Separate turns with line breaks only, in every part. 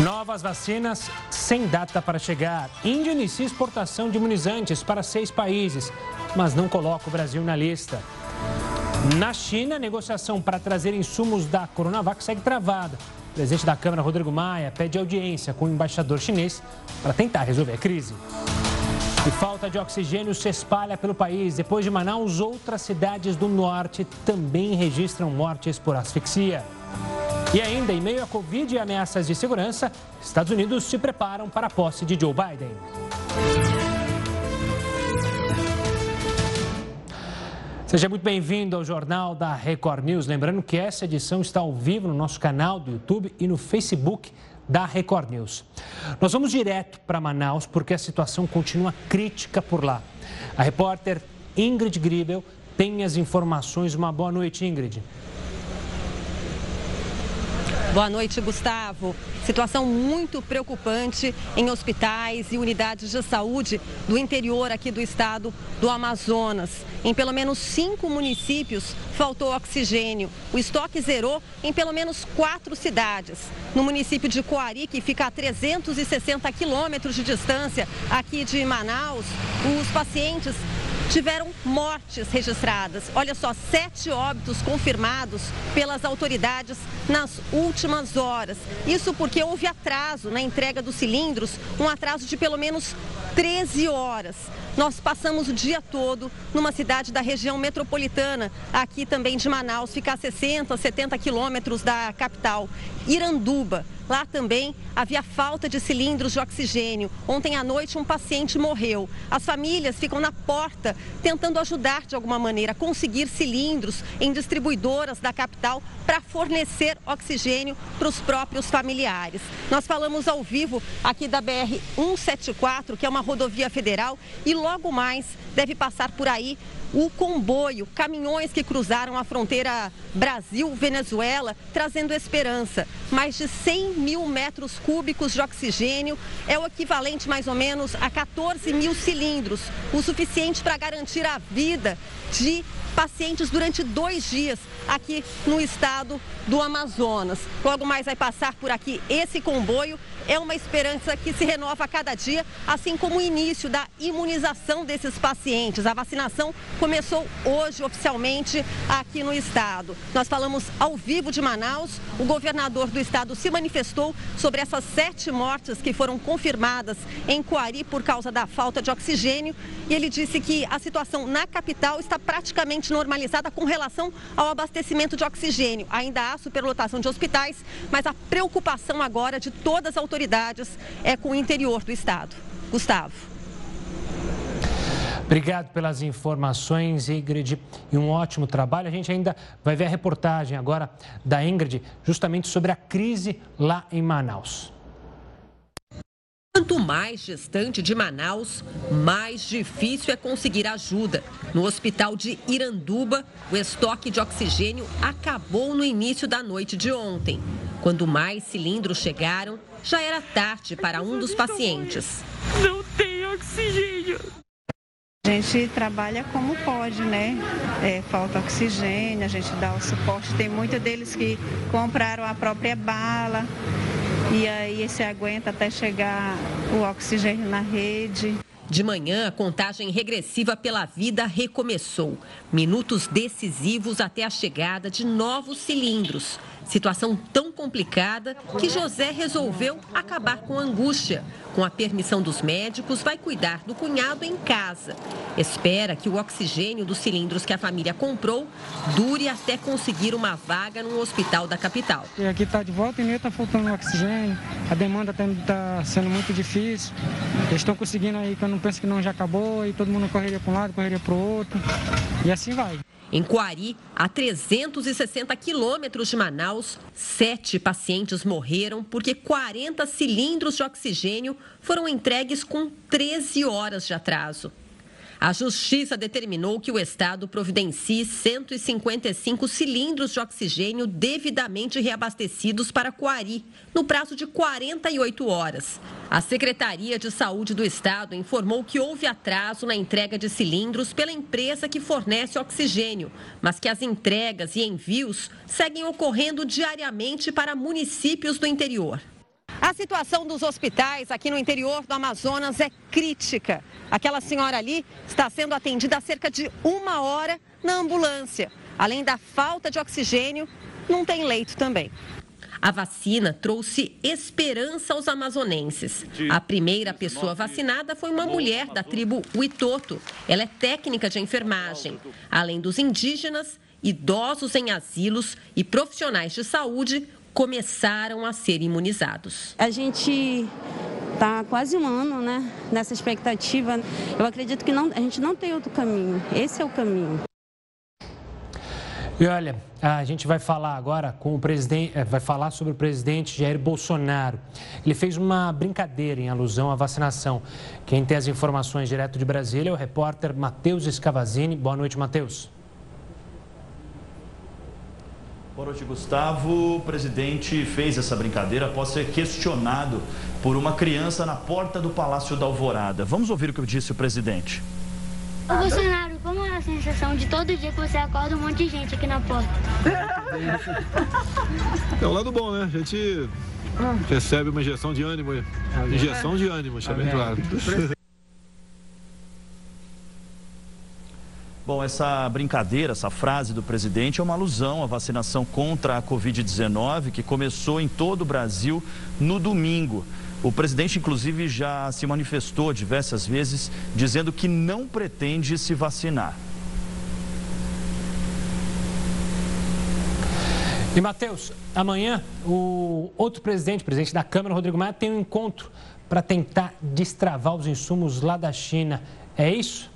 Novas vacinas sem data para chegar. Índia inicia exportação de imunizantes para seis países, mas não coloca o Brasil na lista. Na China, a negociação para trazer insumos da Coronavac segue travada. O presidente da Câmara, Rodrigo Maia, pede audiência com o embaixador chinês para tentar resolver a crise. E falta de oxigênio se espalha pelo país. Depois de Manaus, outras cidades do norte também registram mortes por asfixia. E ainda, em meio à Covid e ameaças de segurança, Estados Unidos se preparam para a posse de Joe Biden. Seja muito bem-vindo ao Jornal da Record News. Lembrando que essa edição está ao vivo no nosso canal do YouTube e no Facebook da Record News. Nós vamos direto para Manaus porque a situação continua crítica por lá. A repórter Ingrid Gribel tem as informações. Uma boa noite, Ingrid.
Boa noite, Gustavo. Situação muito preocupante em hospitais e unidades de saúde do interior aqui do estado do Amazonas. Em pelo menos cinco municípios faltou oxigênio. O estoque zerou em pelo menos quatro cidades. No município de Coari, que fica a 360 quilômetros de distância aqui de Manaus, os pacientes tiveram mortes registradas. Olha só, sete óbitos confirmados pelas autoridades nas últimas horas. Isso porque houve atraso na entrega dos cilindros, um atraso de pelo menos 13 horas. Nós passamos o dia todo numa cidade da região metropolitana, aqui também de Manaus, fica a 60, 70 quilômetros da capital, Iranduba. Lá também havia falta de cilindros de oxigênio. Ontem à noite um paciente morreu. As famílias ficam na porta tentando ajudar de alguma maneira conseguir cilindros em distribuidoras da capital para fornecer oxigênio para os próprios familiares. Nós falamos ao vivo aqui da BR 174, que é uma rodovia federal, e logo mais deve passar por aí o comboio, caminhões que cruzaram a fronteira Brasil-Venezuela, trazendo esperança. Mais de 100 mil metros cúbicos de oxigênio é o equivalente mais ou menos a 14 mil cilindros, o suficiente para garantir a vida de pacientes durante dois dias aqui no estado do Amazonas. Logo mais vai passar por aqui esse comboio. É uma esperança que se renova a cada dia, assim como o início da imunização desses pacientes. A vacinação começou hoje oficialmente aqui no estado. Nós falamos ao vivo de Manaus. O governador do estado se manifestou sobre essas sete mortes que foram confirmadas em Coari por causa da falta de oxigênio. E ele disse que a situação na capital está praticamente normalizada com relação ao abastecimento de oxigênio. Ainda há superlotação de hospitais, mas a preocupação agora de todas as autoridades é com o interior do estado. Gustavo.
Obrigado pelas informações, Ingrid, e um ótimo trabalho. A gente ainda vai ver a reportagem agora da Ingrid, justamente sobre a crise lá em Manaus.
Quanto mais gestante de Manaus, mais difícil é conseguir ajuda. No hospital de Iranduba, o estoque de oxigênio acabou no início da noite de ontem. Quando mais cilindros chegaram, já era tarde para um dos pacientes.
Não tem oxigênio.
A gente trabalha como pode, né? É, falta oxigênio, a gente dá o suporte. Tem muitos deles que compraram a própria bala e aí se aguenta até chegar o oxigênio na rede.
De manhã, a contagem regressiva pela vida recomeçou. Minutos decisivos até a chegada de novos cilindros. Situação tão complicada que José resolveu acabar com a angústia. Com a permissão dos médicos, vai cuidar do cunhado em casa. Espera que o oxigênio dos cilindros que a família comprou dure até conseguir uma vaga no hospital da capital.
E aqui está de volta e nem está faltando oxigênio. A demanda está sendo muito difícil. Eles estão conseguindo aí, que eu não penso que não já acabou, e todo mundo correria para um lado, correria para o outro. E assim vai.
Em Coari, a 360 quilômetros de Manaus, sete pacientes morreram porque 40 cilindros de oxigênio foram entregues com 13 horas de atraso. A Justiça determinou que o Estado providencie 155 cilindros de oxigênio devidamente reabastecidos para Coari, no prazo de 48 horas. A Secretaria de Saúde do Estado informou que houve atraso na entrega de cilindros pela empresa que fornece oxigênio, mas que as entregas e envios seguem ocorrendo diariamente para municípios do interior.
A
situação dos hospitais aqui no interior do Amazonas é crítica. Aquela senhora ali está sendo atendida há cerca de uma hora na ambulância. Além da falta de oxigênio, não tem leito também. A vacina trouxe esperança aos amazonenses. A primeira pessoa vacinada foi uma mulher da tribo Huitoto. Ela é técnica de enfermagem. Além dos indígenas, idosos em asilos e profissionais de saúde começaram a ser imunizados.
A gente está quase um ano né, nessa expectativa. Eu acredito que não, a gente não tem outro caminho. Esse é o caminho.
E olha, a gente vai falar agora com o presidente, eh, vai falar sobre o presidente Jair Bolsonaro. Ele fez uma brincadeira em alusão à vacinação. Quem tem as informações direto de Brasília é o repórter Matheus Escavazini. Boa noite, Matheus.
Boa noite, Gustavo. O presidente fez essa brincadeira após ser questionado por uma criança na porta do Palácio da Alvorada. Vamos ouvir o que disse o presidente.
Ô Bolsonaro, como é a sensação de todo dia que você acorda um monte de gente aqui na porta?
É o lado bom, né? A gente recebe uma injeção de ânimo. Injeção de ânimo, deixa bem claro.
Bom, essa brincadeira, essa frase do presidente é uma alusão à vacinação contra a Covid-19 que começou em todo o Brasil no domingo. O presidente, inclusive, já se manifestou diversas vezes dizendo que não pretende se vacinar.
E, Matheus, amanhã o outro presidente, presidente da Câmara, Rodrigo Maia, tem um encontro para tentar destravar os insumos lá da China. É isso?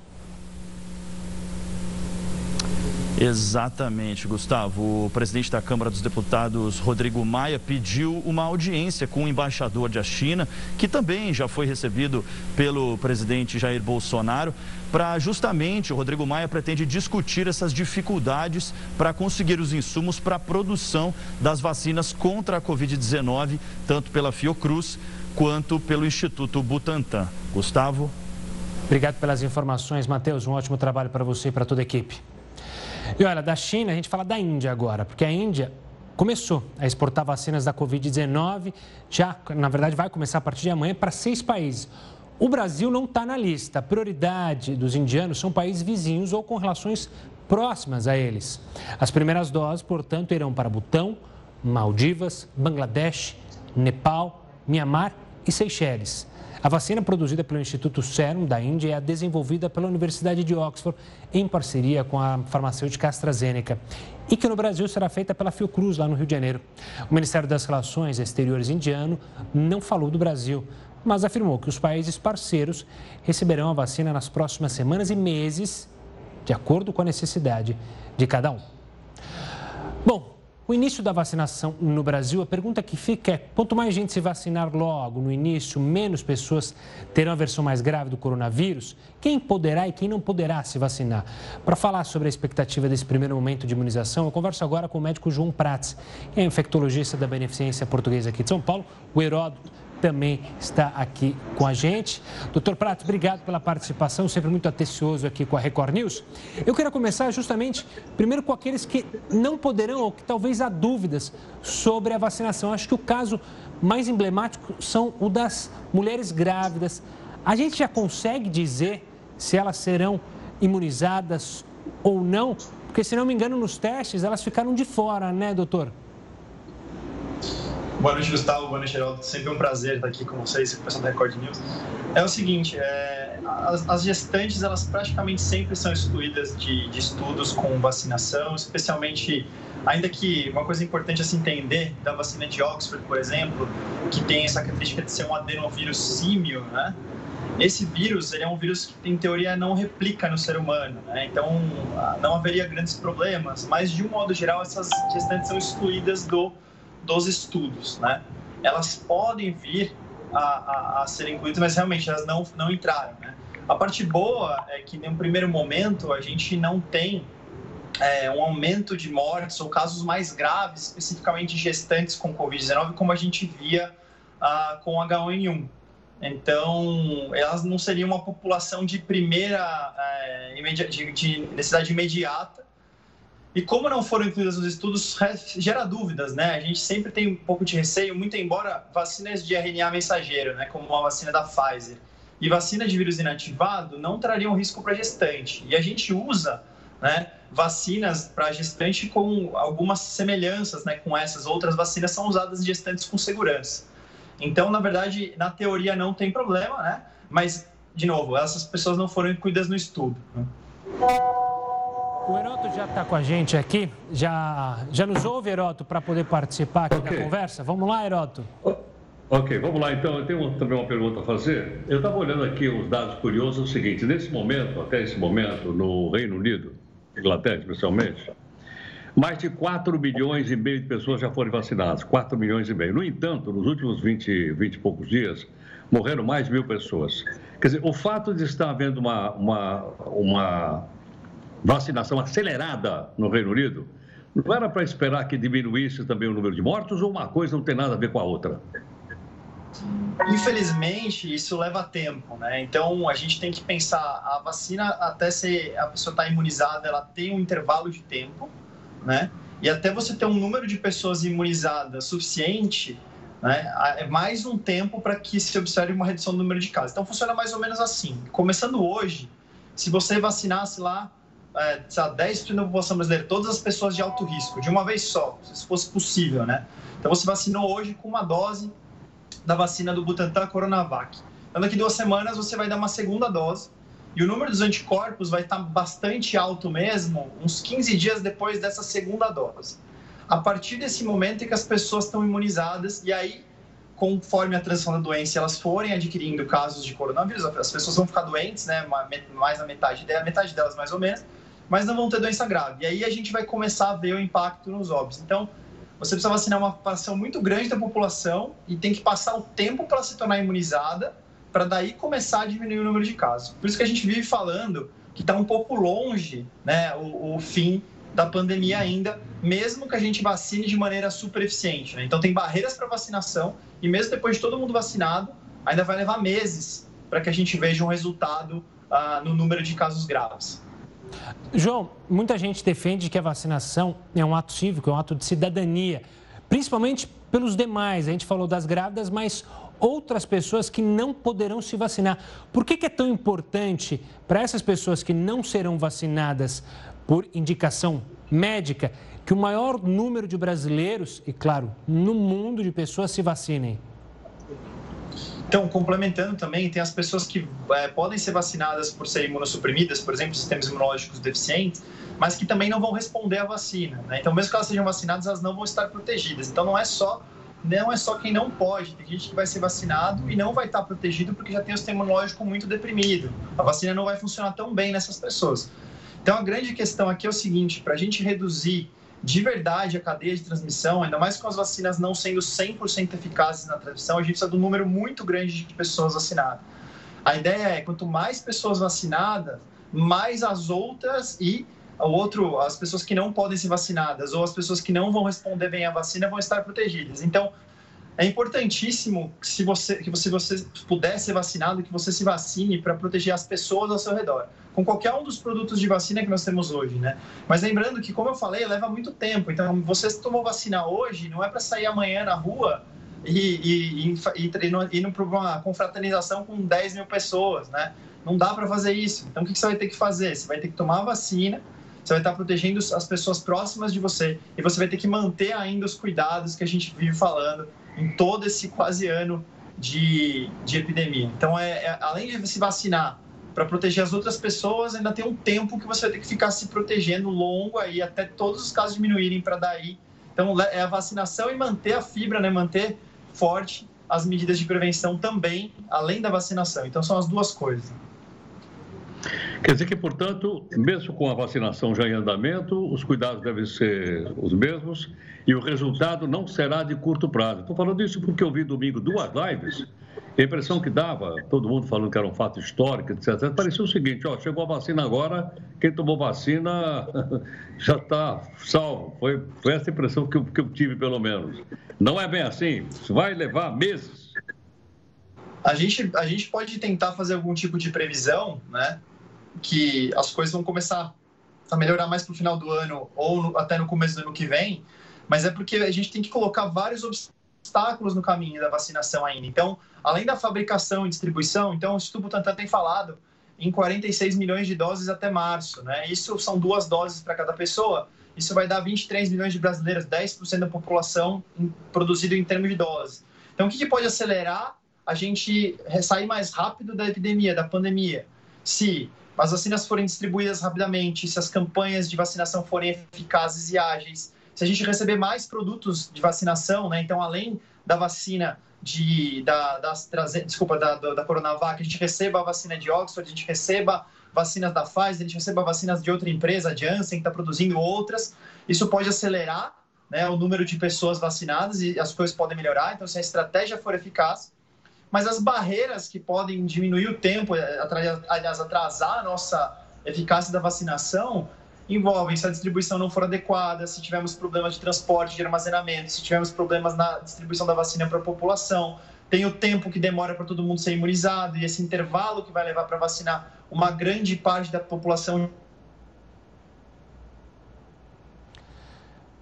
Exatamente, Gustavo. O presidente da Câmara dos Deputados, Rodrigo Maia, pediu uma audiência com o embaixador da China, que também já foi recebido pelo presidente Jair Bolsonaro, para justamente o Rodrigo Maia pretende discutir essas dificuldades para conseguir os insumos para a produção das vacinas contra a Covid-19, tanto pela Fiocruz quanto pelo Instituto Butantan. Gustavo.
Obrigado pelas informações, Matheus. Um ótimo trabalho para você e para toda a equipe. E olha, da China, a gente fala da Índia agora, porque a Índia começou a exportar vacinas da Covid-19, já, na verdade, vai começar a partir de amanhã para seis países. O Brasil não está na lista. A prioridade dos indianos são países vizinhos ou com relações próximas a eles. As primeiras doses, portanto, irão para Butão, Maldivas, Bangladesh, Nepal, Mianmar e Seychelles. A vacina produzida pelo Instituto Serum da Índia é desenvolvida pela Universidade de Oxford em parceria com a farmacêutica AstraZeneca e que no Brasil será feita pela Fiocruz, lá no Rio de Janeiro. O Ministério das Relações Exteriores indiano não falou do Brasil, mas afirmou que os países parceiros receberão a vacina nas próximas semanas e meses, de acordo com a necessidade de cada um. Bom, o início da vacinação no Brasil, a pergunta que fica é: quanto mais gente se vacinar logo no início, menos pessoas terão a versão mais grave do coronavírus? Quem poderá e quem não poderá se vacinar? Para falar sobre a expectativa desse primeiro momento de imunização, eu converso agora com o médico João Prats, que é infectologista da Beneficência Portuguesa aqui de São Paulo, o Heródoto também está aqui com a gente. Doutor Prato, obrigado pela participação, sempre muito atencioso aqui com a Record News. Eu quero começar justamente, primeiro, com aqueles que não poderão ou que talvez há dúvidas sobre a vacinação. Acho que o caso mais emblemático são o das mulheres grávidas. A gente já consegue dizer se elas serão imunizadas ou não? Porque, se não me engano, nos testes elas ficaram de fora, né, doutor?
Boa noite, Gustavo. Boa noite, Geraldo. Sempre um prazer estar aqui com vocês, com o pessoal da Record News. É o seguinte, é, as, as, gestantes, elas praticamente sempre são excluídas de, de, estudos com vacinação, especialmente, ainda que uma coisa importante a se entender da vacina de Oxford, por exemplo, que tem essa característica de ser um adenovírus símio, né? Esse vírus, ele é um vírus que, em teoria, não replica no ser humano, né? Então, não haveria grandes problemas, mas, de um modo geral, essas gestantes são excluídas do dos estudos, né? Elas podem vir a, a, a serem incluídas, mas realmente elas não, não entraram, né? A parte boa é que, em um primeiro momento, a gente não tem é, um aumento de mortes ou casos mais graves, especificamente gestantes com Covid-19, como a gente via ah, com H1N1. Então, elas não seriam uma população de primeira, é, de, de necessidade imediata, E como não foram incluídas nos estudos, gera dúvidas, né? A gente sempre tem um pouco de receio, muito embora vacinas de RNA mensageiro, né, como a vacina da Pfizer, e vacina de vírus inativado não trariam risco para gestante. E a gente usa, né, vacinas para gestante com algumas semelhanças, né, com essas outras vacinas são usadas em gestantes com segurança. Então, na verdade, na teoria não tem problema, né? Mas de novo, essas pessoas não foram incluídas no estudo. Né?
O Heroto já está com a gente aqui, já, já nos ouve, Heroto, para poder participar aqui okay. da conversa? Vamos lá, Heroto.
Ok, vamos lá então. Eu tenho também uma pergunta a fazer. Eu estava olhando aqui os dados curiosos, é o seguinte: nesse momento, até esse momento, no Reino Unido, Inglaterra especialmente, mais de 4 milhões e meio de pessoas já foram vacinadas. 4 milhões e meio. No entanto, nos últimos 20, 20 e poucos dias, morreram mais de mil pessoas. Quer dizer, o fato de estar havendo uma, uma, uma vacinação acelerada no Reino Unido, não era para esperar que diminuísse também o número de mortos ou uma coisa não tem nada a ver com a outra?
Infelizmente, isso leva tempo, né? Então, a gente tem que pensar, a vacina, até se a pessoa está imunizada, ela tem um intervalo de tempo, né? E até você ter um número de pessoas imunizadas suficiente, né? É mais um tempo para que se observe uma redução do número de casos. Então, funciona mais ou menos assim. Começando hoje, se você vacinasse lá, é, lá 10% da população brasileira, todas as pessoas de alto risco, de uma vez só, se fosse possível, né? Então, você vacinou hoje com uma dose da vacina do Butantan Coronavac. Então, daqui duas semanas, você vai dar uma segunda dose e o número dos anticorpos vai estar bastante alto mesmo, uns 15 dias depois dessa segunda dose a partir desse momento em que as pessoas estão imunizadas e aí conforme a transição da doença elas forem adquirindo casos de coronavírus, as pessoas vão ficar doentes, né, mais da metade metade delas mais ou menos, mas não vão ter doença grave. E aí a gente vai começar a ver o impacto nos óbitos. Então, você precisa vacinar uma população muito grande da população e tem que passar o tempo para se tornar imunizada, para daí começar a diminuir o número de casos. Por isso que a gente vive falando que está um pouco longe, né, o, o fim da pandemia ainda, mesmo que a gente vacine de maneira super eficiente. Né? Então, tem barreiras para vacinação e, mesmo depois de todo mundo vacinado, ainda vai levar meses para que a gente veja um resultado uh, no número de casos graves.
João, muita gente defende que a vacinação é um ato cívico, é um ato de cidadania, principalmente pelos demais. A gente falou das grávidas, mas outras pessoas que não poderão se vacinar. Por que, que é tão importante para essas pessoas que não serão vacinadas por indicação médica, que o maior número de brasileiros, e claro, no mundo de pessoas se vacinem?
Então, complementando também, tem as pessoas que é, podem ser vacinadas por serem imunossuprimidas, por exemplo, sistemas imunológicos deficientes, mas que também não vão responder à vacina. Né? Então, mesmo que elas sejam vacinadas, elas não vão estar protegidas. Então, não é só não é só quem não pode, tem gente que vai ser vacinado e não vai estar protegido porque já tem o sistema imunológico muito deprimido. A vacina não vai funcionar tão bem nessas pessoas. Então, a grande questão aqui é o seguinte: para a gente reduzir de verdade a cadeia de transmissão, ainda mais com as vacinas não sendo 100% eficazes na transmissão, a gente precisa de um número muito grande de pessoas vacinadas. A ideia é, quanto mais pessoas vacinadas, mais as outras e o outro, as pessoas que não podem ser vacinadas ou as pessoas que não vão responder bem à vacina vão estar protegidas. Então, é importantíssimo que se você, que você, você puder ser vacinado, que você se vacine para proteger as pessoas ao seu redor com qualquer um dos produtos de vacina que nós temos hoje, né? Mas lembrando que, como eu falei, leva muito tempo. Então, você tomou vacina hoje, não é para sair amanhã na rua e, e, e, e ir para uma confraternização com 10 mil pessoas, né? Não dá para fazer isso. Então, o que você vai ter que fazer? Você vai ter que tomar a vacina, você vai estar protegendo as pessoas próximas de você e você vai ter que manter ainda os cuidados que a gente vive falando em todo esse quase ano de, de epidemia. Então, é, é além de se vacinar para proteger as outras pessoas, ainda tem um tempo que você vai ter que ficar se protegendo longo aí, até todos os casos diminuírem para daí. Então, é a vacinação e manter a fibra, né? manter forte as medidas de prevenção também, além da vacinação. Então, são as duas coisas.
Quer dizer que, portanto, mesmo com a vacinação já em andamento, os cuidados devem ser os mesmos e o resultado não será de curto prazo. Estou falando isso porque eu vi domingo duas lives a impressão que dava, todo mundo falando que era um fato histórico, etc., parecia o seguinte: ó, chegou a vacina agora, quem tomou vacina já está salvo. Foi, foi essa impressão que eu, que eu tive, pelo menos. Não é bem assim, isso vai levar meses.
A gente, a gente pode tentar fazer algum tipo de previsão, né? Que as coisas vão começar a melhorar mais para o final do ano ou no, até no começo do ano que vem, mas é porque a gente tem que colocar vários obstáculos no caminho da vacinação ainda. Então, além da fabricação e distribuição, então o Instituto Butantan tem falado em 46 milhões de doses até março, né? Isso são duas doses para cada pessoa. Isso vai dar 23 milhões de brasileiros, 10% da população produzido em termos de doses. Então, o que, que pode acelerar a gente sair mais rápido da epidemia, da pandemia? Se as vacinas forem distribuídas rapidamente, se as campanhas de vacinação forem eficazes e ágeis, se a gente receber mais produtos de vacinação, né? Então, além da vacina de, da, das, desculpa, da, da Coronavac, a gente receba a vacina de Oxford, a gente receba vacinas da Pfizer, a gente receba vacinas de outra empresa, a Janssen, que está produzindo outras. Isso pode acelerar né, o número de pessoas vacinadas e as coisas podem melhorar. Então, se a estratégia for eficaz, mas as barreiras que podem diminuir o tempo, eh, aliás, atrasar a nossa eficácia da vacinação, envolvem se a distribuição não for adequada, se tivermos problemas de transporte, de armazenamento, se tivermos problemas na distribuição da vacina para a população, tem o tempo que demora para todo mundo ser imunizado e esse intervalo que vai levar para vacinar uma grande parte da população.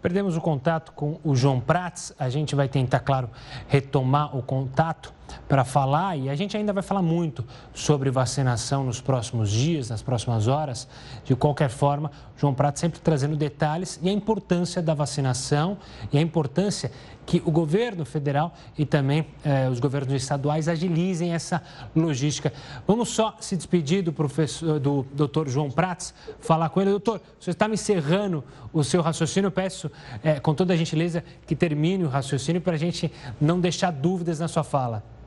Perdemos o contato com o João Prats, a gente vai tentar, claro, retomar o contato para falar e a gente ainda vai falar muito sobre vacinação nos próximos dias, nas próximas horas. De qualquer forma, João Prato sempre trazendo detalhes e a importância da vacinação e a importância que o governo federal e também eh, os governos estaduais agilizem essa logística. Vamos só se despedir do professor, do doutor João Prats, falar com ele. Doutor, você está me encerrando o seu raciocínio. Peço, eh, com toda a gentileza, que termine o raciocínio para a gente não deixar dúvidas na sua fala.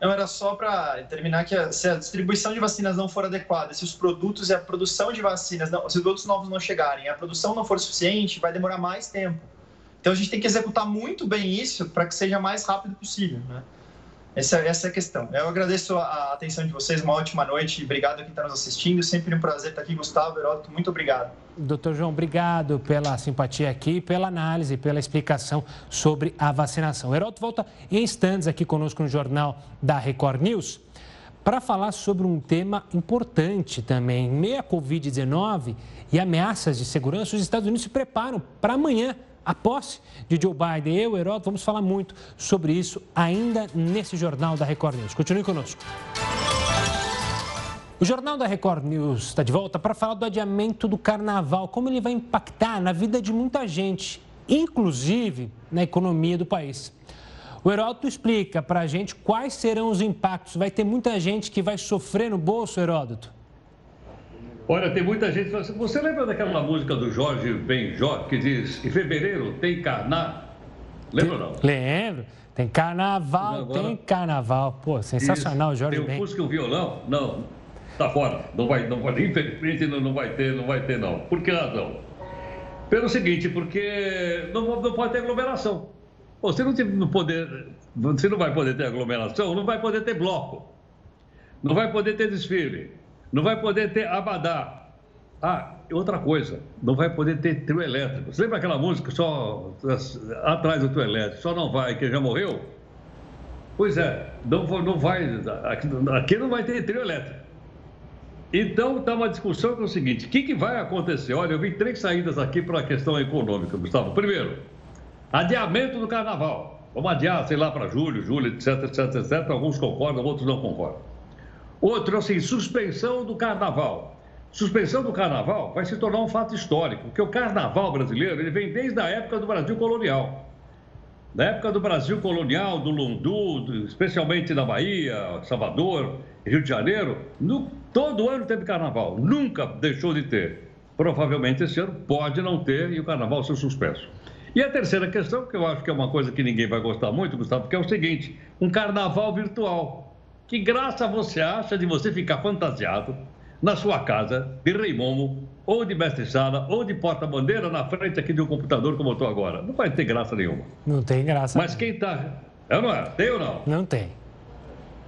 Não, era só para terminar que se a distribuição de vacinas não for adequada, se os produtos e a produção de vacinas, não, se os produtos novos não chegarem, a produção não for suficiente, vai demorar mais tempo. Então a gente tem que executar muito bem isso para que seja mais rápido possível, né? Essa, essa é a questão. Eu agradeço a atenção de vocês, uma ótima noite. Obrigado a quem está nos assistindo. Sempre um prazer estar aqui, Gustavo, Heródoto. Muito obrigado.
Doutor João, obrigado pela simpatia aqui, pela análise, pela explicação sobre a vacinação. Heródoto volta em instantes aqui conosco no Jornal da Record News para falar sobre um tema importante também. Meia Covid-19 e ameaças de segurança, os Estados Unidos se preparam para amanhã a posse de Joe Biden. Eu, Heródoto, vamos falar muito sobre isso ainda nesse Jornal da Record News. Continue conosco. O Jornal da Record News está de volta para falar do adiamento do carnaval, como ele vai impactar na vida de muita gente, inclusive na economia do país. O Heródoto explica para a gente quais serão os impactos. Vai ter muita gente que vai sofrer no bolso, Heródoto?
Olha, tem muita gente. Você lembra daquela música do Jorge Benjó que diz: em fevereiro tem carnaval? Lembra ou não?
Lembro. Tem carnaval, Agora, tem carnaval. Pô, sensacional, Jorge
Tem o
ben.
Fusca e o violão? Não, tá fora. Não vai, não vai, infelizmente não, não vai ter, não vai ter não. Por que razão? Pelo seguinte, porque não, não pode ter aglomeração. Você não, tem, não poder, você não vai poder ter aglomeração, não vai poder ter bloco, não vai poder ter desfile. Não vai poder ter abadá. Ah, outra coisa, não vai poder ter trio elétrico. Você lembra aquela música só atrás do trio elétrico? Só não vai, que já morreu? Pois é, não, não vai, aqui, não vai ter trio elétrico. Então, está uma discussão que é o seguinte: o que, que vai acontecer? Olha, eu vi três saídas aqui para a questão econômica, Gustavo. Primeiro, adiamento do carnaval. Vamos adiar, sei lá, para julho, julho, etc, etc, etc. Alguns concordam, outros não concordam. Outro, assim, suspensão do carnaval. Suspensão do carnaval vai se tornar um fato histórico, porque o carnaval brasileiro ele vem desde a época do Brasil colonial. Da época do Brasil colonial, do Lundu, especialmente na Bahia, Salvador, Rio de Janeiro, no, todo ano teve carnaval, nunca deixou de ter. Provavelmente esse ano pode não ter e o carnaval ser suspenso. E a terceira questão, que eu acho que é uma coisa que ninguém vai gostar muito, Gustavo, que é o seguinte: um carnaval virtual. Que graça você acha de você ficar fantasiado na sua casa de Rei Momo, ou de mestre-sala, ou de porta-bandeira na frente aqui de um computador como eu estou agora? Não vai ter graça nenhuma.
Não tem graça.
Mas quem está... É não é? Tem ou não?
Não tem.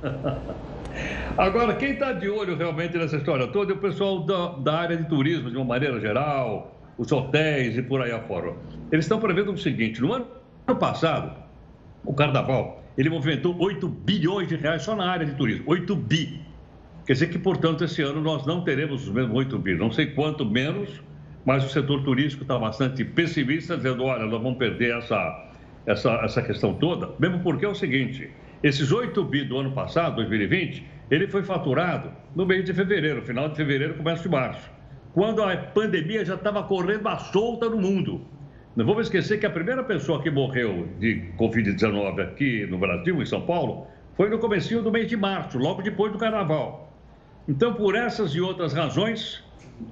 Agora, quem está de olho realmente nessa história toda é o pessoal da, da, área de turismo, de uma maneira geral, os hotéis e por aí afora. Eles estão prevendo o seguinte: no ano passado, o carnaval ele movimentou 8 bilhões de reais só na área de turismo. 8 bi. Quer dizer que, portanto, esse ano nós não teremos os mesmos 8 bi. Não sei quanto menos, mas o setor turístico está bastante pessimista, dizendo: olha, nós vamos perder essa, essa, essa questão toda. Mesmo porque é o seguinte: esses 8 bi do ano passado, 2020, ele foi faturado no mês de fevereiro, final de fevereiro, começo de março, quando a pandemia já estava correndo à solta no mundo. Não vamos esquecer que a primeira pessoa que morreu de Covid-19 aqui no Brasil, em São Paulo, foi no começo do mês de março, logo depois do Carnaval. Então, por essas e outras razões,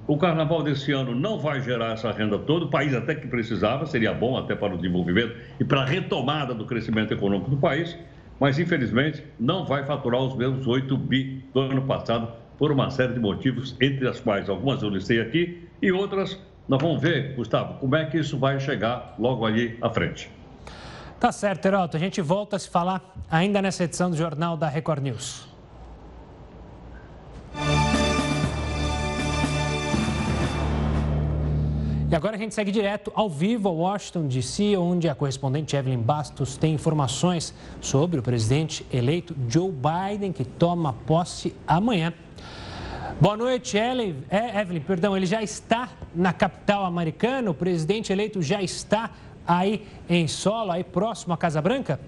o Carnaval desse ano não vai gerar essa renda toda. O país até que precisava, seria bom até para o desenvolvimento e para a retomada do crescimento econômico do país, mas infelizmente não vai faturar os mesmos 8 bi do ano passado por uma série de motivos, entre as quais algumas eu listei aqui e outras nós vamos ver, Gustavo, como é que isso vai chegar logo ali à frente.
Tá certo, Heroto. A gente volta a se falar ainda nessa edição do Jornal da Record News. E agora a gente segue direto ao vivo a Washington, D.C., onde a correspondente Evelyn Bastos tem informações sobre o presidente eleito Joe Biden, que toma posse amanhã. Boa noite, Ellen. É, Evelyn. Perdão, ele já está na capital americana? O presidente eleito já está aí em solo, aí próximo à Casa Branca?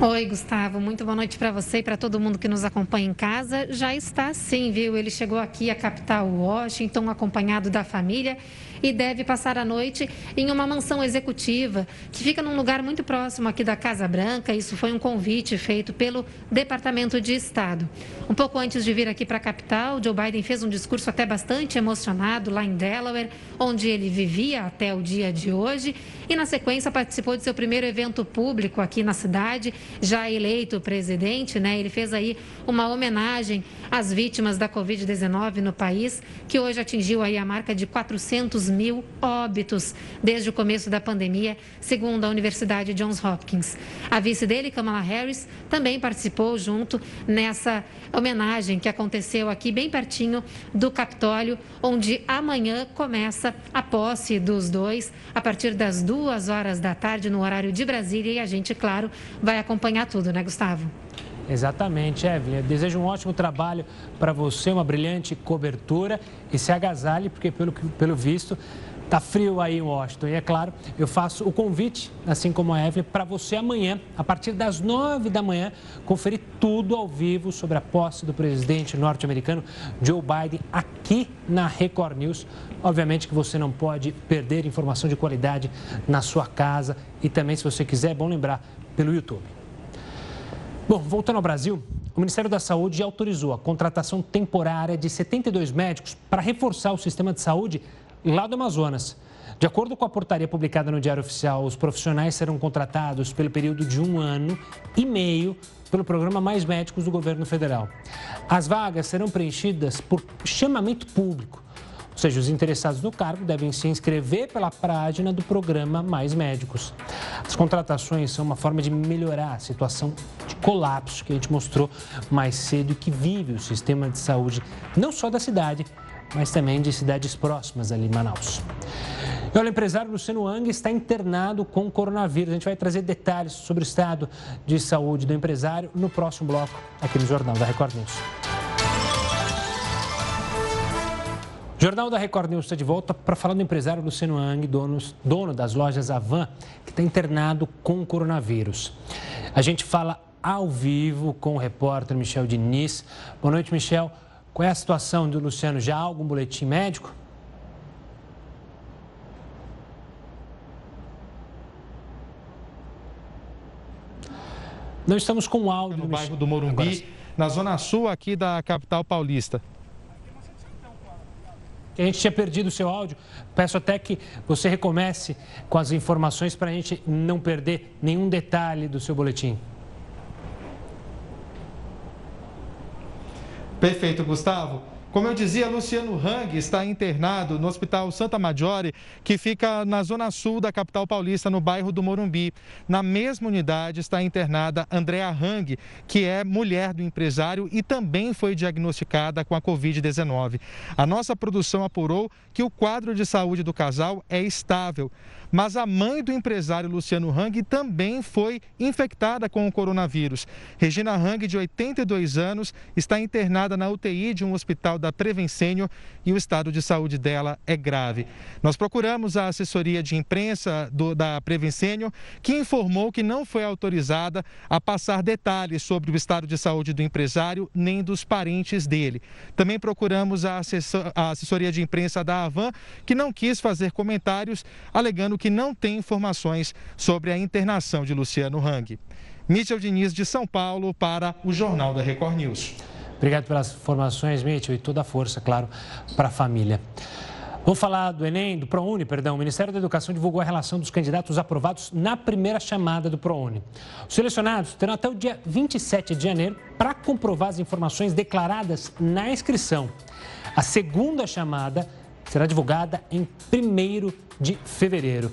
Oi, Gustavo. Muito boa noite para você e para todo mundo que nos acompanha em casa. Já está sim, viu? Ele chegou aqui à capital Washington, acompanhado da família e deve passar a noite em uma mansão executiva que fica num lugar muito próximo aqui da Casa Branca. Isso foi um convite feito pelo Departamento de Estado. Um pouco antes de vir aqui para a capital, Joe Biden fez um discurso até bastante emocionado lá em Delaware, onde ele vivia até o dia de hoje, e na sequência participou de seu primeiro evento público aqui na cidade, já eleito presidente, né? Ele fez aí uma homenagem às vítimas da Covid-19 no país, que hoje atingiu aí a marca de 400 mil óbitos desde o começo da pandemia, segundo a Universidade Johns Hopkins. A vice dele, Kamala Harris, também participou junto nessa homenagem que aconteceu aqui bem pertinho do Capitólio, onde amanhã começa a posse dos dois a partir das duas horas da tarde no horário de Brasília e a gente, claro, vai acompanhar tudo, né, Gustavo?
Exatamente, Evelyn. Eu desejo um ótimo trabalho para você, uma brilhante cobertura e se agasalhe, porque pelo, pelo visto Tá frio aí em Washington. E é claro, eu faço o convite, assim como a Evelyn, para você amanhã, a partir das nove da manhã, conferir tudo ao vivo sobre a posse do presidente norte-americano Joe Biden aqui na Record News. Obviamente que você não pode perder informação de qualidade na sua casa e também, se você quiser, é bom lembrar, pelo YouTube. Bom, voltando ao Brasil, o Ministério da Saúde autorizou a contratação temporária de 72 médicos para reforçar o sistema de saúde lá do Amazonas. De acordo com a portaria publicada no Diário Oficial, os profissionais serão contratados pelo período de um ano e meio pelo programa Mais Médicos do governo federal. As vagas serão preenchidas por chamamento público. Ou seja, os interessados no cargo devem se inscrever pela página do programa Mais Médicos. As contratações são uma forma de melhorar a situação de colapso que a gente mostrou mais cedo e que vive o sistema de saúde, não só da cidade, mas também de cidades próximas ali em Manaus. E olha, o empresário Luciano Ang está internado com coronavírus. A gente vai trazer detalhes sobre o estado de saúde do empresário no próximo bloco aqui no Jornal da Record News. Jornal da Record News está de volta para falar do empresário Luciano Ang, dono, dono das lojas Avan, que está internado com coronavírus. A gente fala ao vivo com o repórter Michel Diniz. Boa noite, Michel. Qual é a situação do Luciano? Já há algum boletim médico? Não estamos com áudio.
No bairro do Morumbi, na zona sul aqui da capital paulista
que a gente tinha perdido o seu áudio. Peço até que você recomece com as informações para a gente não perder nenhum detalhe do seu boletim.
Perfeito, Gustavo. Como eu dizia, Luciano Hang está internado no Hospital Santa Maggiore, que fica na zona sul da capital paulista, no bairro do Morumbi. Na mesma unidade está internada Andrea Hang, que é mulher do empresário e também foi diagnosticada com a Covid-19. A nossa produção apurou que o quadro de saúde do casal é estável mas a mãe do empresário Luciano Hang também foi infectada com o coronavírus. Regina Hang, de 82 anos, está internada na UTI de um hospital da Prevencênio e o estado de saúde dela é grave. Nós procuramos a assessoria de imprensa do, da Prevencênio, que informou que não foi autorizada a passar detalhes sobre o estado de saúde do empresário nem dos parentes dele. Também procuramos a, assessor, a assessoria de imprensa da Avan, que não quis fazer comentários, alegando que não tem informações sobre a internação de Luciano Hang. Mitchell Diniz, de São Paulo, para o Jornal da Record News.
Obrigado pelas informações, Mitchell, e toda a força, claro, para a família. Vamos falar do Enem, do ProUni, perdão. O Ministério da Educação divulgou a relação dos candidatos aprovados na primeira chamada do ProUni. Os selecionados terão até o dia 27 de janeiro para comprovar as informações declaradas na inscrição. A segunda chamada será divulgada em 1 de fevereiro.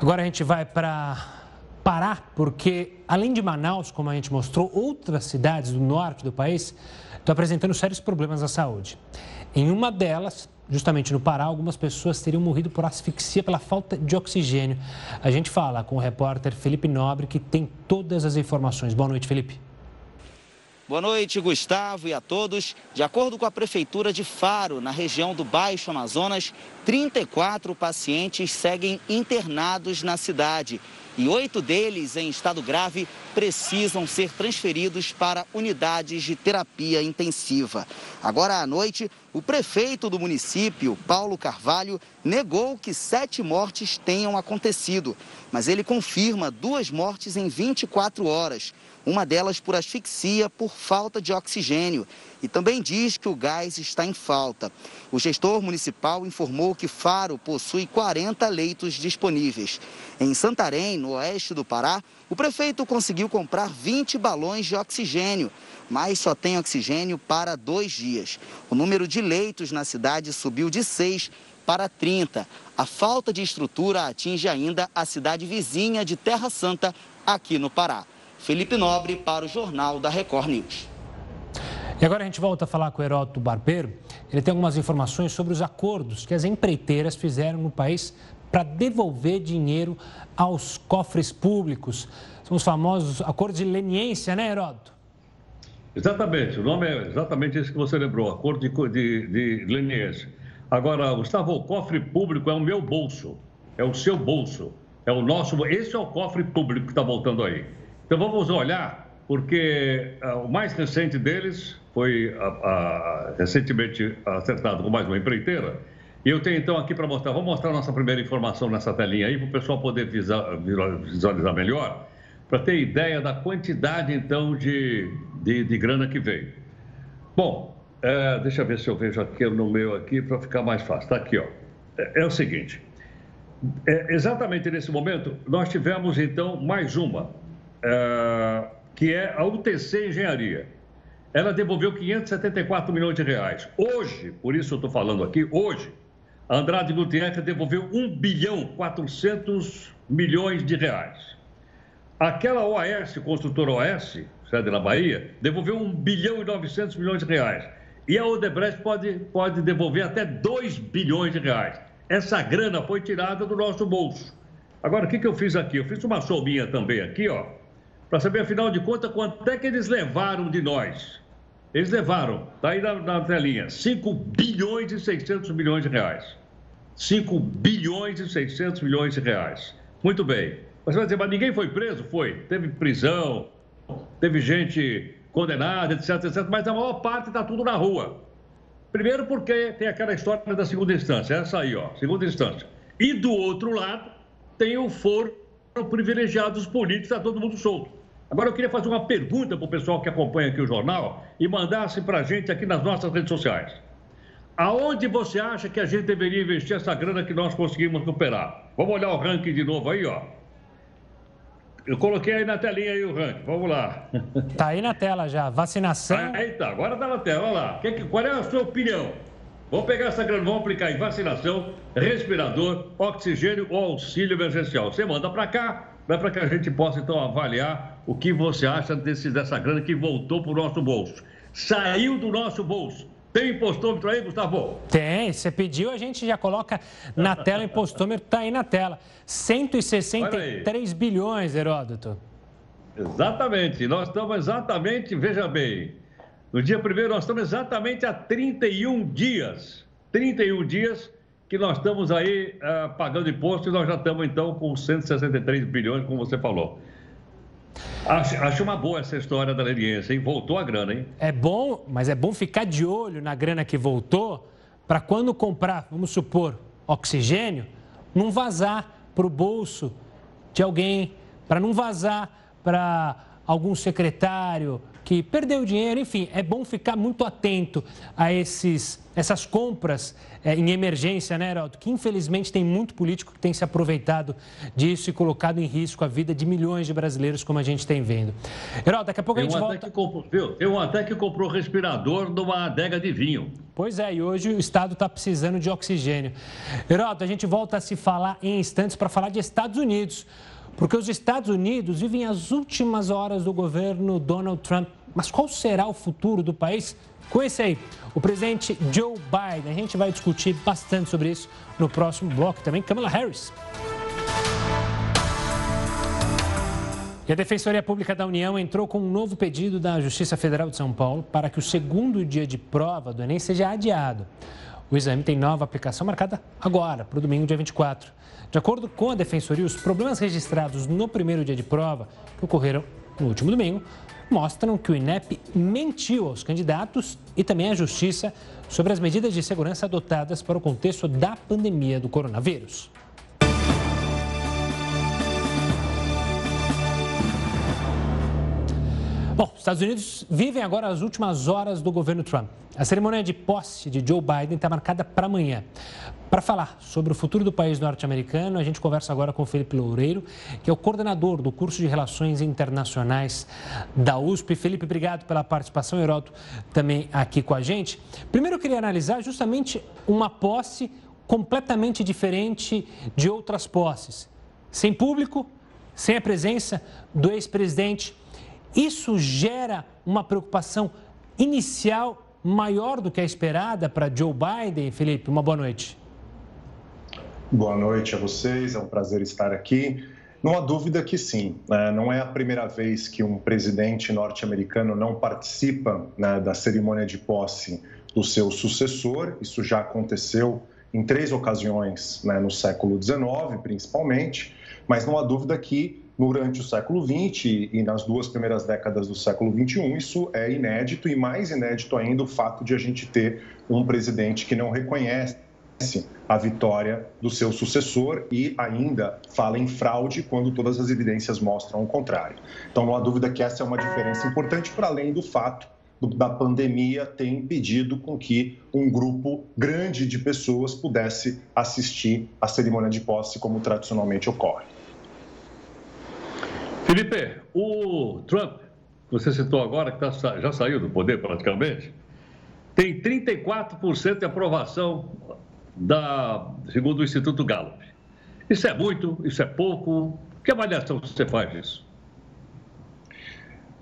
Agora a gente vai para Pará, porque além de Manaus, como a gente mostrou, outras cidades do norte do país estão apresentando sérios problemas à saúde. Em uma delas, justamente no Pará, algumas pessoas teriam morrido por asfixia pela falta de oxigênio. A gente fala com o repórter Felipe Nobre, que tem todas as informações. Boa noite, Felipe.
Boa noite, Gustavo, e a todos. De acordo com a Prefeitura de Faro, na região do Baixo Amazonas, 34 pacientes seguem internados na cidade e oito deles, em estado grave, precisam ser transferidos para unidades de terapia intensiva. Agora à noite, o prefeito do município, Paulo Carvalho, negou que sete mortes tenham acontecido, mas ele confirma duas mortes em 24 horas uma delas por asfixia por falta de oxigênio, e também diz que o gás está em falta. O gestor municipal informou que Faro possui 40 leitos disponíveis. Em Santarém, no oeste do Pará, o prefeito conseguiu comprar 20 balões de oxigênio, mas só tem oxigênio para dois dias. O número de leitos na cidade subiu de 6 para 30. A falta de estrutura atinge ainda a cidade vizinha de Terra Santa, aqui no Pará. Felipe Nobre para o Jornal da Record News.
E agora a gente volta a falar com o Heródoto Barbeiro. Ele tem algumas informações sobre os acordos que as empreiteiras fizeram no país para devolver dinheiro aos cofres públicos. São os famosos acordos de leniência, né, Heródoto?
Exatamente, o nome é exatamente isso que você lembrou, acordo de, de, de leniência. Agora, Gustavo, o cofre público é o meu bolso, é o seu bolso, é o nosso, esse é o cofre público que está voltando aí. Então vamos olhar, porque uh, o mais recente deles foi uh, uh, recentemente acertado com mais uma empreiteira. E eu tenho então aqui para mostrar, vou mostrar a nossa primeira informação nessa telinha aí, para o pessoal poder visualizar melhor, para ter ideia da quantidade então de, de, de grana que veio. Bom, é, deixa eu ver se eu vejo aqui no meu aqui para ficar mais fácil. Está aqui, ó. É, é o seguinte. É, exatamente nesse momento, nós tivemos então mais uma que é a UTC Engenharia. Ela devolveu 574 milhões de reais. Hoje, por isso eu estou falando aqui, hoje, a Andrade Gutierrez devolveu 1 bilhão 400 milhões de reais. Aquela OAS, construtora OAS, sede na Bahia, devolveu 1 bilhão e 900 milhões de reais. E a Odebrecht pode, pode devolver até 2 bilhões de reais. Essa grana foi tirada do nosso bolso. Agora, o que, que eu fiz aqui? Eu fiz uma sominha também aqui, ó para saber, afinal de contas, quanto é que eles levaram de nós. Eles levaram, está aí na, na telinha, 5 bilhões e 600 milhões de reais. 5 bilhões e 600 milhões de reais. Muito bem. Você vai dizer, mas ninguém foi preso? Foi. Teve prisão, teve gente condenada, etc, etc. Mas a maior parte está tudo na rua. Primeiro porque tem aquela história da segunda instância, essa aí, ó, segunda instância. E do outro lado, tem o foro privilegiado dos políticos, está todo mundo solto. Agora eu queria fazer uma pergunta para o pessoal que acompanha aqui o jornal e mandasse para a gente aqui nas nossas redes sociais. Aonde você acha que a gente deveria investir essa grana que nós conseguimos recuperar? Vamos olhar o ranking de novo aí, ó. Eu coloquei aí na telinha aí o ranking, vamos lá.
Tá aí na tela já, vacinação.
Aí tá, agora tá na tela, olha lá. Qual é a sua opinião? Vamos pegar essa grana, vamos aplicar em vacinação, respirador, oxigênio ou auxílio emergencial. Você manda para cá, vai para que a gente possa então avaliar o que você acha desse, dessa grana que voltou para o nosso bolso. Saiu do nosso bolso. Tem impostômetro aí, Gustavo?
Tem, você pediu, a gente já coloca na tela, o impostômetro está aí na tela. 163 bilhões, Heródoto.
Exatamente, nós estamos exatamente, veja bem, no dia primeiro nós estamos exatamente há 31 dias, 31 dias que nós estamos aí uh, pagando imposto e nós já estamos então com 163 bilhões, como você falou. Acho, acho uma boa essa história da Leniense, hein? Voltou a grana, hein?
É bom, mas é bom ficar de olho na grana que voltou para quando comprar, vamos supor, oxigênio, não vazar para o bolso de alguém, para não vazar para algum secretário, que perdeu dinheiro, enfim, é bom ficar muito atento a esses, essas compras é, em emergência, né, Heraldo? Que infelizmente tem muito político que tem se aproveitado disso e colocado em risco a vida de milhões de brasileiros, como a gente tem vendo. Heraldo, daqui a pouco a gente volta.
Comprou, viu? Um até que comprou respirador numa adega de vinho.
Pois é, e hoje o Estado está precisando de oxigênio. Heraldo, a gente volta a se falar em instantes para falar de Estados Unidos. Porque os Estados Unidos vivem as últimas horas do governo Donald Trump mas qual será o futuro do país? Com esse aí, o presidente Joe Biden. A gente vai discutir bastante sobre isso no próximo bloco também. Kamala Harris. E a Defensoria Pública da União entrou com um novo pedido da Justiça Federal de São Paulo para que o segundo dia de prova do Enem seja adiado. O exame tem nova aplicação marcada agora, para o domingo, dia 24. De acordo com a Defensoria, os problemas registrados no primeiro dia de prova, que ocorreram no último domingo, mostram que o INEP mentiu aos candidatos e também à Justiça sobre as medidas de segurança adotadas para o contexto da pandemia do coronavírus. Bom, os Estados Unidos vivem agora as últimas horas do governo Trump. A cerimônia de posse de Joe Biden está marcada para amanhã. Para falar sobre o futuro do país norte-americano, a gente conversa agora com o Felipe Loureiro, que é o coordenador do curso de Relações Internacionais da USP. Felipe, obrigado pela participação. Heródoto também aqui com a gente. Primeiro, eu queria analisar justamente uma posse completamente diferente de outras posses. Sem público, sem a presença do ex-presidente isso gera uma preocupação inicial maior do que a esperada para Joe Biden? Felipe, uma boa noite.
Boa noite a vocês, é um prazer estar aqui. Não há dúvida que sim. Né? Não é a primeira vez que um presidente norte-americano não participa né, da cerimônia de posse do seu sucessor. Isso já aconteceu em três ocasiões né, no século XIX, principalmente. Mas não há dúvida que durante o século XX e nas duas primeiras décadas do século XXI, isso é inédito e mais inédito ainda o fato de a gente ter um presidente que não reconhece a vitória do seu sucessor e ainda fala em fraude quando todas as evidências mostram o contrário. Então, não há dúvida que essa é uma diferença importante, para além do fato da pandemia ter impedido com que um grupo grande de pessoas pudesse assistir à cerimônia de posse como tradicionalmente ocorre.
Felipe, o Trump, você citou agora, que tá, já saiu do poder praticamente, tem 34% de aprovação, da, segundo o Instituto Gallup. Isso é muito? Isso é pouco? Que avaliação você faz disso?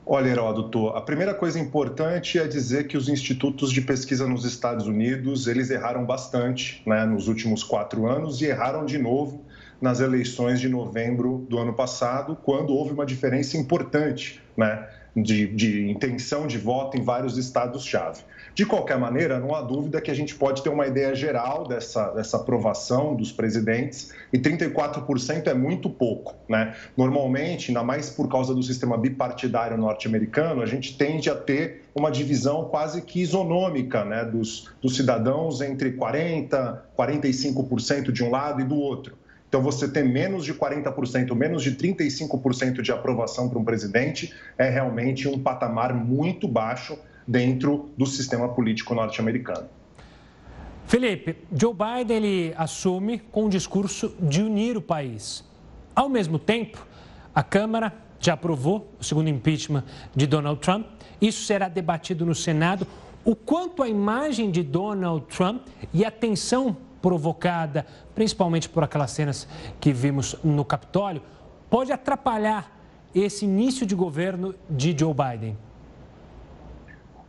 Olha, Heródoto, a primeira coisa importante é dizer que os institutos de pesquisa nos Estados Unidos, eles erraram bastante né, nos últimos quatro anos e erraram de novo nas eleições de novembro do ano passado, quando houve uma diferença importante né, de, de intenção de voto em vários estados-chave. De qualquer maneira, não há dúvida que a gente pode ter uma ideia geral dessa, dessa aprovação dos presidentes, e 34% é muito pouco. Né? Normalmente, ainda mais por causa do sistema bipartidário norte-americano, a gente tende a ter uma divisão quase que isonômica né, dos, dos cidadãos entre 40%, 45% de um lado e do outro. Então, você ter menos de 40%, menos de 35% de aprovação para um presidente é realmente um patamar muito baixo dentro do sistema político norte-americano.
Felipe, Joe Biden ele assume com o discurso de unir o país. Ao mesmo tempo, a Câmara já aprovou o segundo impeachment de Donald Trump. Isso será debatido no Senado. O quanto a imagem de Donald Trump e a tensão provocada, principalmente por aquelas cenas que vimos no Capitólio, pode atrapalhar esse início de governo de Joe Biden?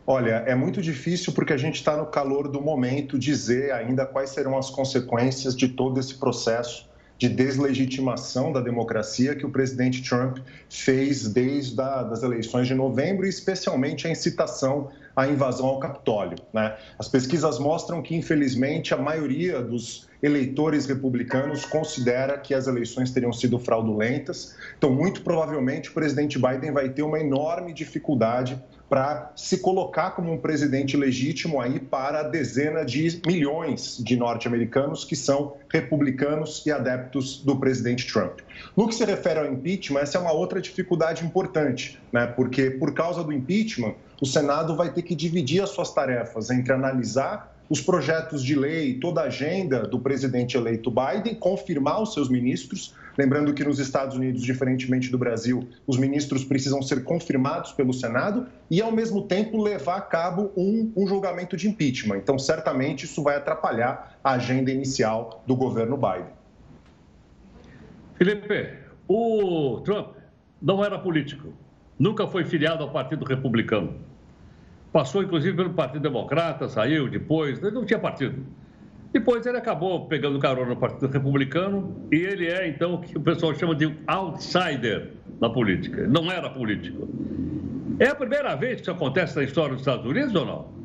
Olha, é muito difícil porque a gente está no calor do momento dizer ainda quais serão as consequências de todo esse processo de deslegitimação da democracia que o presidente Trump fez desde as eleições de novembro, e especialmente a incitação à invasão ao Capitólio. Né? As pesquisas mostram que, infelizmente, a maioria dos eleitores republicanos considera que as eleições teriam sido fraudulentas. Então, muito provavelmente, o presidente Biden vai ter uma enorme dificuldade para se colocar como um presidente legítimo aí para a dezena de milhões de norte-americanos que são republicanos e adeptos do presidente Trump. No que se refere ao impeachment, essa é uma outra dificuldade importante, né? porque por causa do impeachment, o Senado vai ter que dividir as suas tarefas entre analisar os projetos de lei, toda a agenda do presidente eleito Biden, confirmar os seus ministros. Lembrando que nos Estados Unidos, diferentemente do Brasil, os ministros precisam ser confirmados pelo Senado e, ao mesmo tempo, levar a cabo um, um julgamento de impeachment. Então, certamente, isso vai atrapalhar a agenda inicial do governo Biden.
Felipe, o Trump não era político, nunca foi filiado ao Partido Republicano. Passou, inclusive, pelo Partido Democrata, saiu depois, não tinha partido. Depois ele acabou pegando carona no Partido Republicano e ele é, então, o que o pessoal chama de outsider na política. Não era político. É a primeira vez que isso acontece na história dos Estados Unidos ou não?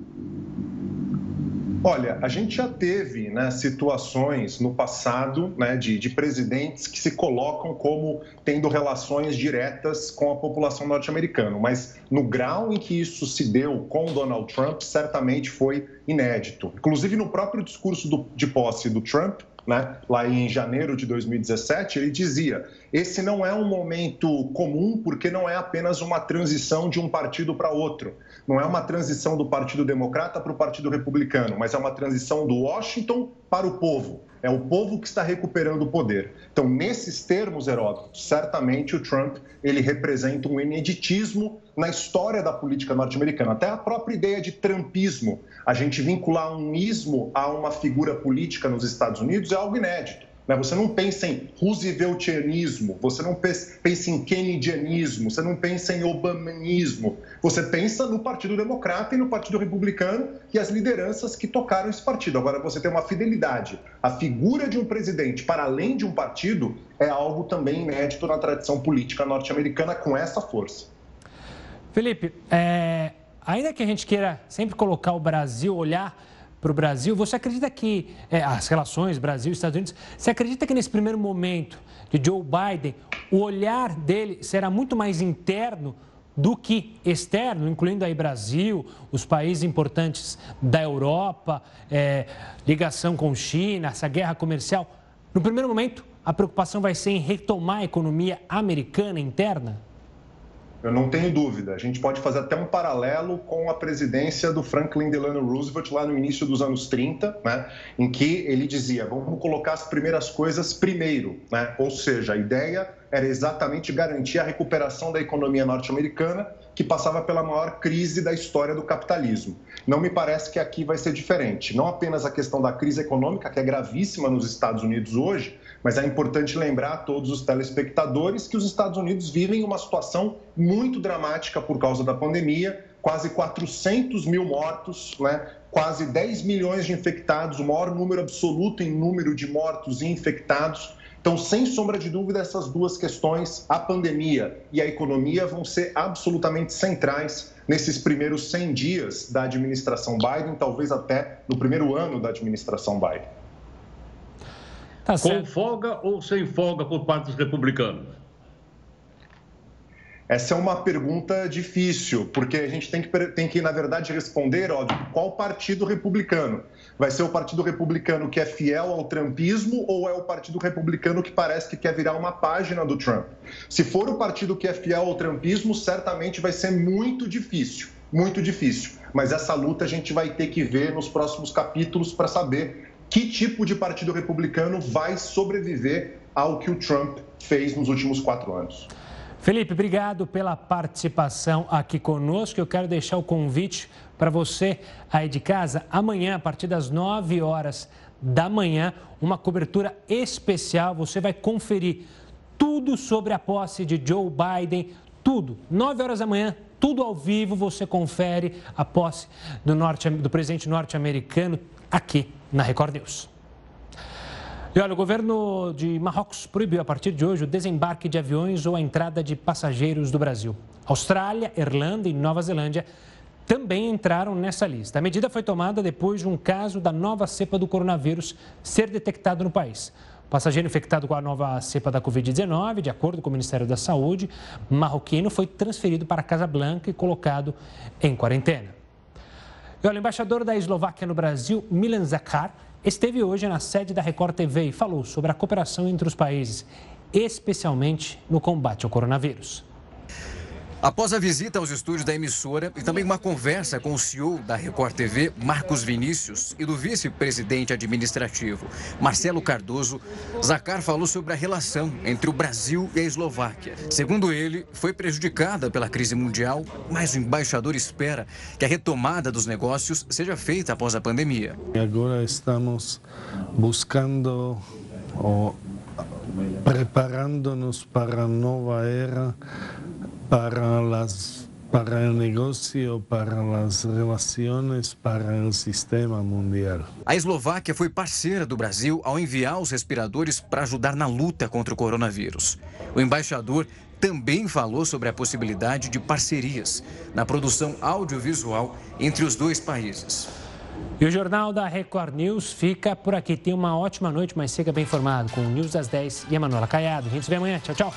Olha, a gente já teve né, situações no passado né, de, de, presidentes que se colocam como tendo relações diretas com a população norte-americana, mas no grau em que isso se deu com Donald Trump, certamente foi inédito. Inclusive, no próprio discurso do, de posse do Trump, né, lá em janeiro de 2017, ele dizia: esse não é um momento comum porque não é apenas uma transição de um partido para outro não é uma transição do Partido Democrata para o Partido Republicano, mas é uma transição do Washington para o povo. É o povo que está recuperando o poder. Então, nesses termos, Heródoto, certamente o Trump ele representa um ineditismo na história da política norte-americana. Até a própria ideia de trumpismo, a gente vincular um ismo a uma figura política nos Estados Unidos é algo inédito. Né? Você não pensa em Rooseveltianismo, você não pensa em Kennedyanismo, você não pensa em Obamanismo. Você pensa no Partido Democrata e no Partido Republicano e as lideranças que tocaram esse partido. Agora, você tem uma fidelidade. A figura de um presidente para além de um partido é algo também inédito na tradição política norte-americana com essa força.
Felipe, é... ainda que a gente queira sempre colocar o Brasil, olhar para o Brasil. Você acredita que é, as relações Brasil Estados Unidos, você acredita que nesse primeiro momento de Joe Biden, o olhar dele será muito mais interno do que externo, incluindo aí Brasil, os países importantes da Europa, é, ligação com China, essa guerra comercial. No primeiro momento, a preocupação vai ser em retomar a economia americana interna?
Eu não tenho dúvida. A gente pode fazer até um paralelo com a presidência do Franklin Delano Roosevelt lá no início dos anos 30, né, em que ele dizia: vamos colocar as primeiras coisas primeiro. Né? Ou seja, a ideia era exatamente garantir a recuperação da economia norte-americana, que passava pela maior crise da história do capitalismo. Não me parece que aqui vai ser diferente. Não apenas a questão da crise econômica, que é gravíssima nos Estados Unidos hoje, mas é importante lembrar a todos os telespectadores que os Estados Unidos vivem uma situação muito dramática por causa da pandemia, quase 400 mil mortos, né? quase 10 milhões de infectados, o maior número absoluto em número de mortos e infectados. Então, sem sombra de dúvida, essas duas questões, a pandemia e a economia, vão ser absolutamente centrais nesses primeiros 100 dias da administração Biden, talvez até no primeiro ano da administração Biden.
Tá com folga ou sem folga por parte dos republicanos?
Essa é uma pergunta difícil, porque a gente tem que, tem que na verdade, responder, ó, qual partido republicano? Vai ser o partido republicano que é fiel ao trumpismo ou é o partido republicano que parece que quer virar uma página do Trump? Se for o partido que é fiel ao trumpismo, certamente vai ser muito difícil, muito difícil. Mas essa luta a gente vai ter que ver nos próximos capítulos para saber que tipo de partido republicano vai sobreviver ao que o Trump fez nos últimos quatro anos.
Felipe, obrigado pela participação aqui conosco. Eu quero deixar o convite para você aí de casa. Amanhã, a partir das 9 horas da manhã, uma cobertura especial. Você vai conferir tudo sobre a posse de Joe Biden, tudo. 9 horas da manhã, tudo ao vivo, você confere a posse do, norte, do presidente norte-americano aqui na Record News. E olha, o governo de Marrocos proibiu a partir de hoje o desembarque de aviões ou a entrada de passageiros do Brasil. Austrália, Irlanda e Nova Zelândia também entraram nessa lista. A medida foi tomada depois de um caso da nova cepa do coronavírus ser detectado no país. O passageiro infectado com a nova cepa da Covid-19, de acordo com o Ministério da Saúde, marroquino, foi transferido para Casa Blanca e colocado em quarentena. E olha, o embaixador da Eslováquia no Brasil, Milan Zakar, esteve hoje na sede da Record TV e falou sobre a cooperação entre os países, especialmente no combate ao coronavírus.
Após a visita aos estúdios da emissora e também uma conversa com o CEO da Record TV, Marcos Vinícius, e do vice-presidente administrativo, Marcelo Cardoso, Zacar falou sobre a relação entre o Brasil e a Eslováquia. Segundo ele, foi prejudicada pela crise mundial, mas o embaixador espera que a retomada dos negócios seja feita após a pandemia.
Agora estamos buscando ou preparando-nos para a nova era para las para el negocio, para las relaciones, para el sistema mundial.
A Eslováquia foi parceira do Brasil ao enviar os respiradores para ajudar na luta contra o coronavírus. O embaixador também falou sobre a possibilidade de parcerias na produção audiovisual entre os dois países.
E o Jornal da Record News fica por aqui. Tenha uma ótima noite, mas siga bem informado com o News das 10 e a Manuela Caiado. A gente se vê amanhã. Tchau, tchau.